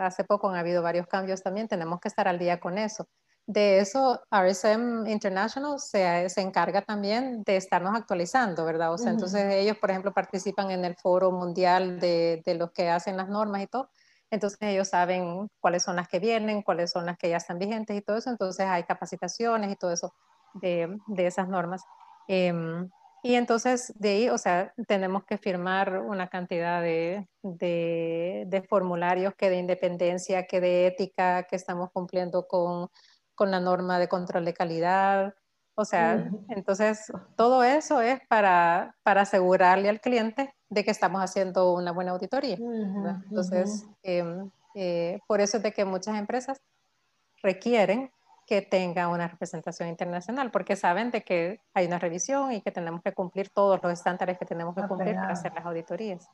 hace poco han habido varios cambios también, tenemos que estar al día con eso de eso, RSM International se, se, encarga también de estarnos actualizando, ¿verdad? O sea, entonces ellos, por ejemplo, participan en el foro mundial de, de, los que hacen las normas y todo. Entonces ellos saben cuáles son las que vienen, cuáles son las que ya están vigentes y todo eso. Entonces hay capacitaciones y todo eso de, de esas normas. Em, y entonces de ahí, o sea, tenemos que firmar una cantidad de, de, de formularios que de independencia, que de ética, que estamos cumpliendo con con la norma de control de calidad. O sea, entonces todo eso es para, para, asegurarle al cliente de que estamos haciendo una buena auditoría. entonces, em, eh, por eso es de que muchas empresas requieren que tenga una representación internacional, porque saben de que hay una revisión y que tenemos que cumplir todos los estándares que tenemos que cumplir para hacer las auditorías.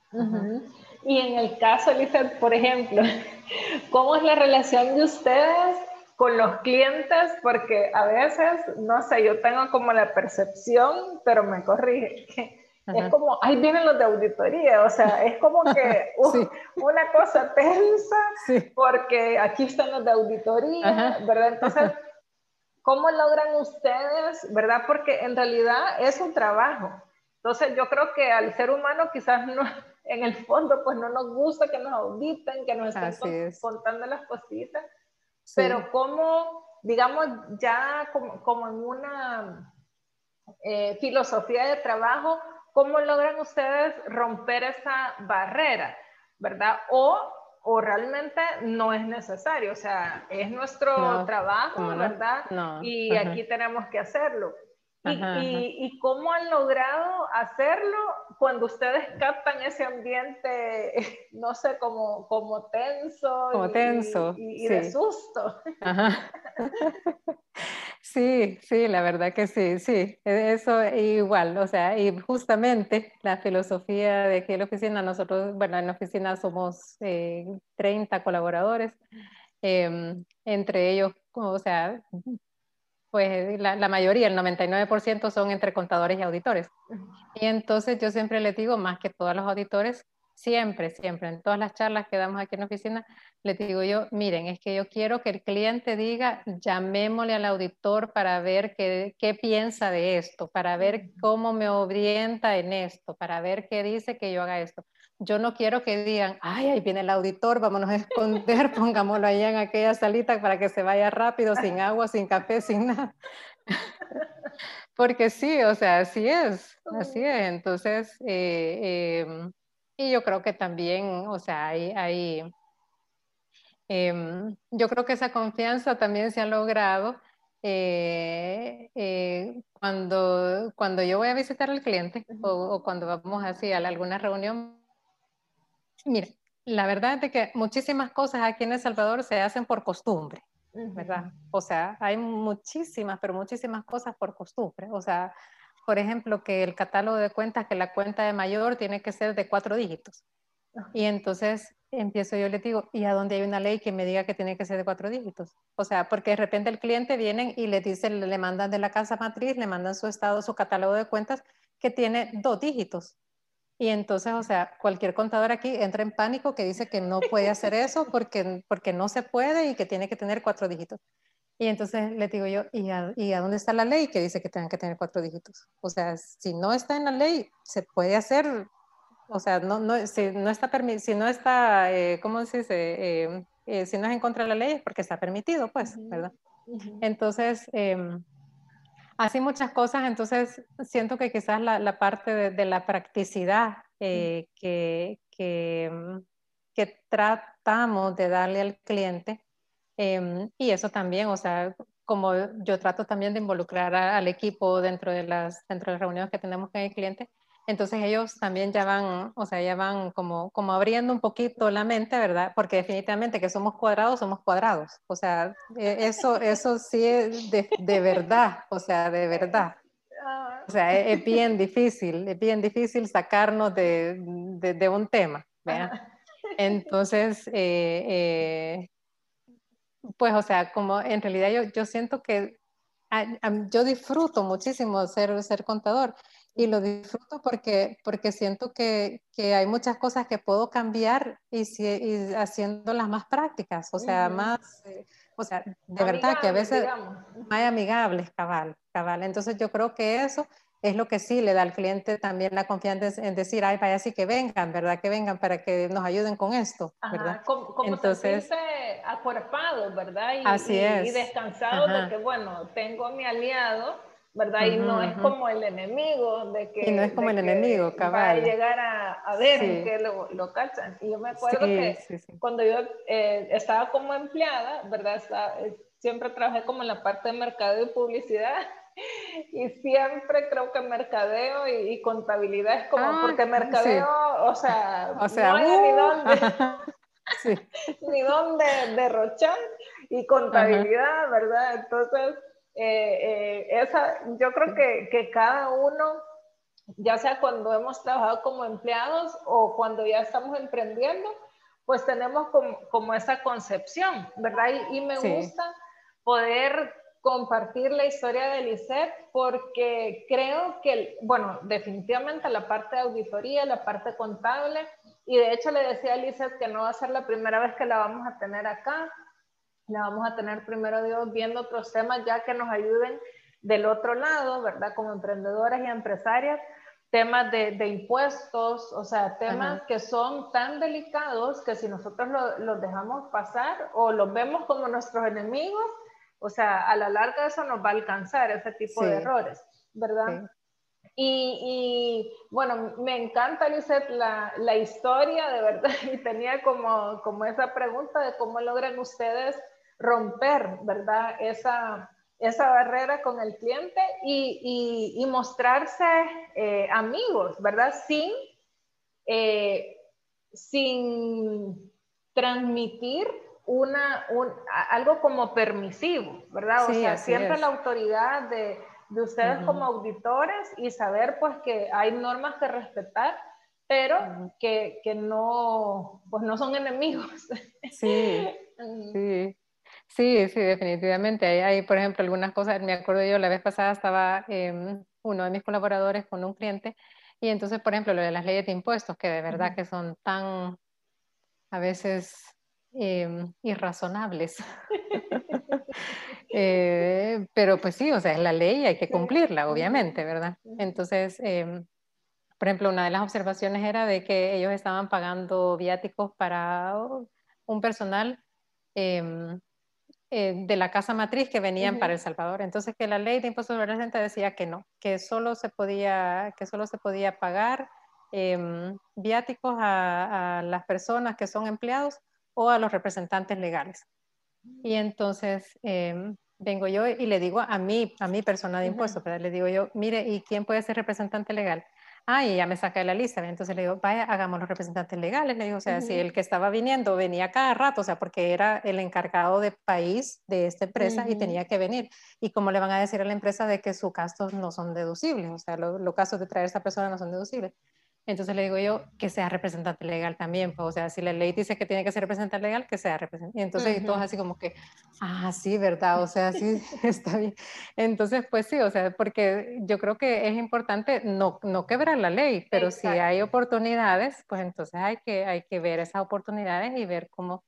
Y en el caso, Elizabeth, por ejemplo, ¿cómo es la relación de ustedes con los clientes porque a veces, no sé, yo tengo como la percepción, pero me corrige, que es como, ahí vienen los de auditoría, o sea, es como que una cosa tensa porque aquí están los de auditoría, ¿verdad? Entonces, ¿cómo logran ustedes, verdad? Porque en realidad es un trabajo. Entonces, yo creo que al ser humano quizás no, en el fondo, pues no nos gusta que nos auditen, que nos estén contando las cositas pero como, digamos, ya como, en una eh, filosofía de trabajo, ¿cómo logran ustedes romper esa barrera, verdad? O, o realmente no es necesario, o sea, es nuestro trabajo, ¿verdad? Y aquí tenemos que hacerlo. Y, y, cómo han logrado hacerlo cuando ustedes captan ese ambiente, no sé, como, como tenso. Como tenso. Y, de susto. Sí, sí, la verdad que sí, sí, e, eso igual, o sea, y justamente la filosofía de que la oficina, nosotros, bueno, en la oficina somos 30 eh, colaboradores, em, entre ellos, o sea, pues la, la, mayoría, el 99% son entre contadores y auditores. Y entonces yo siempre les digo, más que todos los auditores, siempre, siempre, en todas las charlas que damos aquí en la oficina, les digo yo, miren, es que yo quiero que el cliente diga, llamémosle al auditor para ver qué, qué piensa de esto, para ver cómo me orienta en esto, para ver qué dice que yo haga esto. Yo no quiero que digan, ay, ahí viene el auditor, vámonos a esconder, pongámoslo allá en aquella salita para que se vaya rápido, sin agua, sin café, sin nada. Porque sí, o sea, así es, así es. Entonces, eh, em, y yo creo que también, o sea, hay, hay em, yo creo que esa confianza también se ha logrado eh, eh, cuando, cuando yo voy a visitar al cliente o, o, cuando vamos así a alguna reunión. Mira, la verdad es que muchísimas cosas aquí en El Salvador se hacen por costumbre. ¿verdad? O sea, hay muchísimas, pero muchísimas cosas por costumbre. O sea, por ejemplo, que el catálogo de cuentas, que la cuenta de mayor tiene que ser de cuatro dígitos. Y entonces empiezo yo le digo, ¿y a dónde hay una ley que me diga que tiene que ser de cuatro dígitos? O sea, porque de repente el cliente viene y le dice, le mandan de la casa matriz, le mandan su estado, su catálogo de cuentas que tiene dos dígitos. Y entonces, o sea, cualquier contador aquí entra en pánico que dice que no puede hacer eso porque, porque no se puede y que tiene que tener cuatro dígitos. Y entonces le digo yo, ¿y a, ¿y a, dónde está la ley que dice que tengan que tener cuatro dígitos? O sea, si no está en la ley, se puede hacer, o sea, no, no, si no está, si no está eh, ¿cómo se dice? Eh, eh, si no es en contra de la ley es porque está permitido, pues, ¿verdad? Entonces, em, Así muchas cosas, entonces siento que quizás la, parte de, la practicidad eh, que, mm, que, tratamos de darle al cliente, em, y eso también, o sea, como yo trato también de involucrar al equipo dentro de, las, dentro de las reuniones que tenemos con el cliente, entonces ellos también ya van, o sea, ya van como, como abriendo un poquito la mente, ¿verdad? Porque definitivamente que somos cuadrados, somos cuadrados. O sea, e, eso, eso sí es de, de verdad, o sea, de verdad. O sea, e, es, bien difícil, es bien difícil sacarnos de, de, un tema, ¿verdad? Entonces, eh, eh, pues, o sea, como en realidad yo, yo siento que yo disfruto muchísimo ser, ser contador y lo disfruto porque, porque siento que, que, hay muchas cosas que puedo cambiar y, si, y haciéndolas más prácticas, o sea, más, eh, o sea, de verdad que a veces más amigables, cabal, cabal. Entonces yo creo que eso es lo que sí le da al cliente también la confianza en decir, ay, vaya, sí que vengan, ¿verdad? Que vengan para que nos ayuden con esto, ¿verdad? como, como Entonces, acuerpado, ¿verdad? Y, así es. y descansado de que, bueno, tengo mi aliado ¿verdad? y no es como el enemigo de que... Y no es como el enemigo, cabal. Va a llegar a, a ver en qué lo, lo, cachan. Y yo me acuerdo que cuando yo eh, estaba como empleada, ¿verdad? Eh, siempre trabajé como en la parte de mercadeo y publicidad. Y siempre creo que mercadeo y, contabilidad es como, ah, porque mercadeo, o sea, o sea no hay ni uh. dónde, ni dónde derrochar y contabilidad, ¿verdad? Entonces, eh, eh, esa, yo creo que, que, cada uno, ya sea cuando hemos trabajado como empleados o cuando ya estamos emprendiendo, pues tenemos como, como esa concepción, ¿verdad? Y, me gusta poder compartir la historia de Lisette porque creo que, bueno, definitivamente la parte de auditoría, la parte contable, y de hecho le decía a Lisette que no va a ser la primera vez que la vamos a tener acá, la vamos a tener primero Dios viendo otros temas ya que nos ayuden del otro lado, ¿verdad? Como emprendedoras y empresarias, temas de, impuestos, o sea, temas que son tan delicados que si nosotros los dejamos pasar o los vemos como nuestros enemigos, o sea, a la larga eso nos va a alcanzar ese tipo de errores, ¿verdad? Y, bueno, me encanta, Lizeth, la, la, historia, de verdad, y tenía como, como esa pregunta de cómo logran ustedes romper, ¿verdad? Esa, esa barrera con el cliente y, y, mostrarse eh, amigos, ¿verdad? Sin, eh, sin transmitir una, un, algo como permisivo, ¿verdad? O sea, siempre la autoridad de, de ustedes como auditores y saber pues que hay normas que respetar, pero que, que, no, pues no son enemigos. Sí, sí. Sí, sí, definitivamente. Hay, por ejemplo, algunas cosas, me acuerdo yo, la vez pasada estaba em, uno de mis colaboradores con un cliente y entonces, por ejemplo, lo de las leyes de impuestos, que de verdad que son tan, a veces, em, irrazonables. Eh, pero pues sí, o sea, es la ley y hay que cumplirla, obviamente, ¿verdad? Entonces, em, por ejemplo, una de las observaciones era de que ellos estaban pagando viáticos para un personal eh, de la casa matriz que venían para El Salvador. Entonces que la ley de impuestos sobre la renta decía que no, que solo se podía, que solo se podía pagar em, viáticos a, las personas que son empleados o a los representantes legales. Y entonces em, vengo yo y le digo a mí, a mi persona de impuestos, le digo yo, mire, ¿y quién puede ser representante legal? Ah, y ya me saca de la lista. Entonces le digo, vaya, hagamos los representantes legales. Le digo, o sea, si el que estaba viniendo venía cada rato, o sea, porque era el encargado de país de esta empresa y tenía que venir. ¿Y cómo le van a decir a la empresa de que sus gastos no son deducibles? O sea, los gastos de traer a esta persona no son deducibles. Entonces le digo yo que sea representante legal también, pues, o sea, si la ley dice que tiene que ser representante legal, que sea representante. Y entonces todos así como que, ah, sí, ¿verdad? O sea, sí, está bien. Entonces, pues sí, o sea, porque yo creo que es importante no, no quebrar la ley, pero si hay oportunidades, pues entonces hay que, hay que ver esas oportunidades y ver cómo,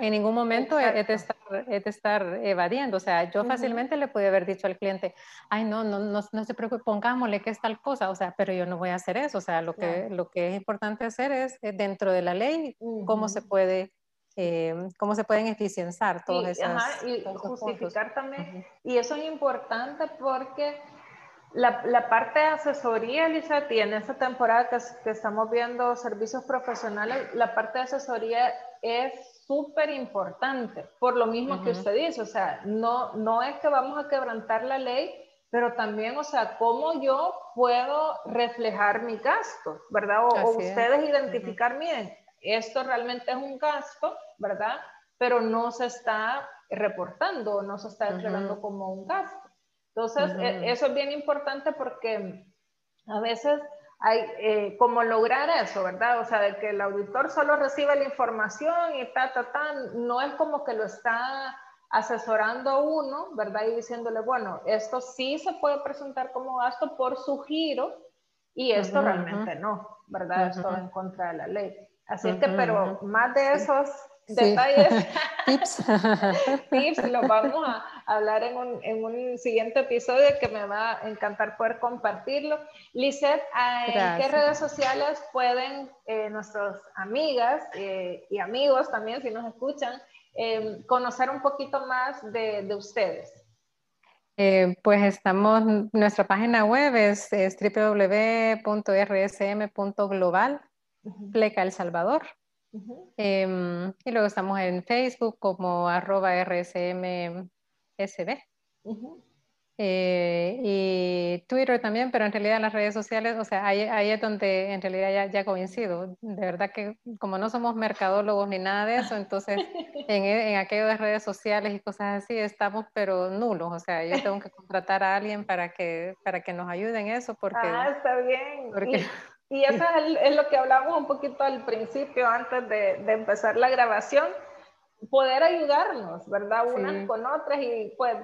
en ningún momento he, de estar, de estar, evadiendo. O sea, yo fácilmente le pude haber dicho al cliente, ay, no, no, no, no, se preocupe, pongámosle que es tal cosa. O sea, pero yo no voy a hacer eso. O sea, lo, que, lo que es importante hacer es, eh, dentro de la ley, cómo se puede... Eh, cómo se pueden eficienciar todos esos y justificar también. Y eso es importante porque la, la, parte de asesoría, Lisa, y en esta temporada que, que, estamos viendo servicios profesionales, la parte de asesoría es súper importante, por lo mismo que usted dice, o sea, no, no es que vamos a quebrantar la ley, pero también, o sea, cómo yo puedo reflejar mi gasto, ¿verdad? O, ustedes identificar, miren, esto realmente es un gasto, ¿verdad? Pero no se está reportando, no se está declarando como un gasto. Entonces, e, eso es bien importante porque a veces hay eh, como lograr eso, ¿verdad? O sea, de que el auditor solo recibe la información y ta, ta, ta, no es como que lo está asesorando a uno, ¿verdad? Y diciéndole, bueno, esto sí se puede presentar como gasto por su giro y esto realmente no, ¿verdad? Esto en contra de la ley. Así que, pero más de esos detalles, tips, tips, los vamos a hablar en un, en un, siguiente episodio que me va a encantar poder compartirlo. Lizeth, ¿en qué redes sociales pueden eh, nuestras amigas eh, y amigos también, si nos escuchan, em, conocer un poquito más de, de ustedes? Eh, pues estamos, nuestra página web es, es www.rsm.global, Pleca El Salvador. Em, y luego estamos en Facebook como arroba rsmsb. Eh, y Twitter también, pero en realidad las redes sociales, o sea, ahí, ahí es donde en realidad ya, ya, coincido. De verdad que como no somos mercadólogos ni nada de eso, entonces en, en aquellas redes sociales y cosas así estamos pero nulos. O sea, yo tengo que contratar a alguien para que, para que nos ayude en eso porque... Ah, está bien. Porque, y eso es, lo que hablamos un poquito al principio, antes de, empezar la grabación, poder ayudarnos, ¿verdad? Unas con otras y pues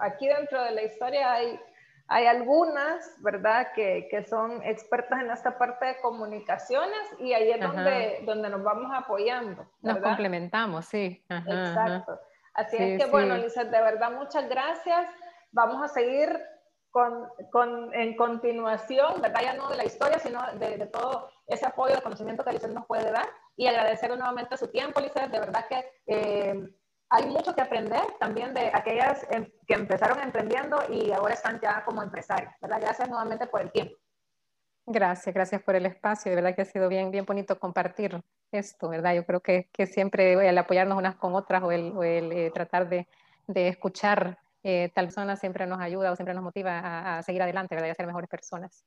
aquí dentro de la historia hay, hay algunas, ¿verdad? Que, son expertas en esta parte de comunicaciones y ahí es donde, donde nos vamos apoyando. Nos complementamos, sí. Exacto. Así es que, bueno, Lizeth, de verdad, muchas gracias. Vamos a seguir con, en continuación, ¿verdad? Ya no de la historia, sino de, todo ese apoyo, de conocimiento que Lizeth nos puede dar y agradecerle nuevamente su tiempo, Lizeth, de verdad que eh, hay mucho que aprender también de aquellas em, que empezaron emprendiendo y ahora están ya como empresarios, ¿verdad? Gracias nuevamente por el tiempo. Gracias, gracias por el espacio. De verdad que ha sido bien, bien bonito compartir esto, ¿verdad? Yo creo que, que siempre el apoyarnos unas con otras o el, el eh, tratar de, de escuchar eh, tal persona siempre nos ayuda o siempre nos motiva a, seguir adelante, ¿verdad? Y a ser mejores personas.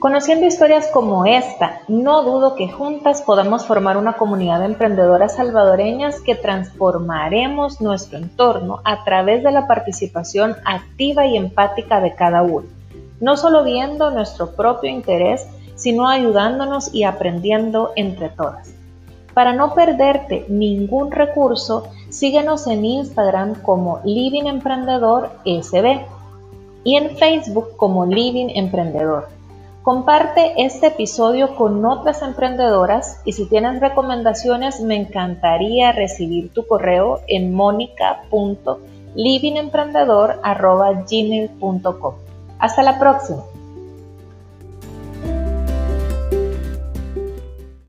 Conociendo historias como esta, no dudo que juntas podamos formar una comunidad de emprendedoras salvadoreñas que transformaremos nuestro entorno a través de la participación activa y empática de cada uno, no solo viendo nuestro propio interés, sino ayudándonos y aprendiendo entre todas. Para no perderte ningún recurso, síguenos en Instagram como Living Emprendedor SB y en Facebook como Living Emprendedor. Comparte este episodio con otras emprendedoras y si tienes recomendaciones me encantaría recibir tu correo en monica.livingemprendedor.gmail.com. Hasta la próxima.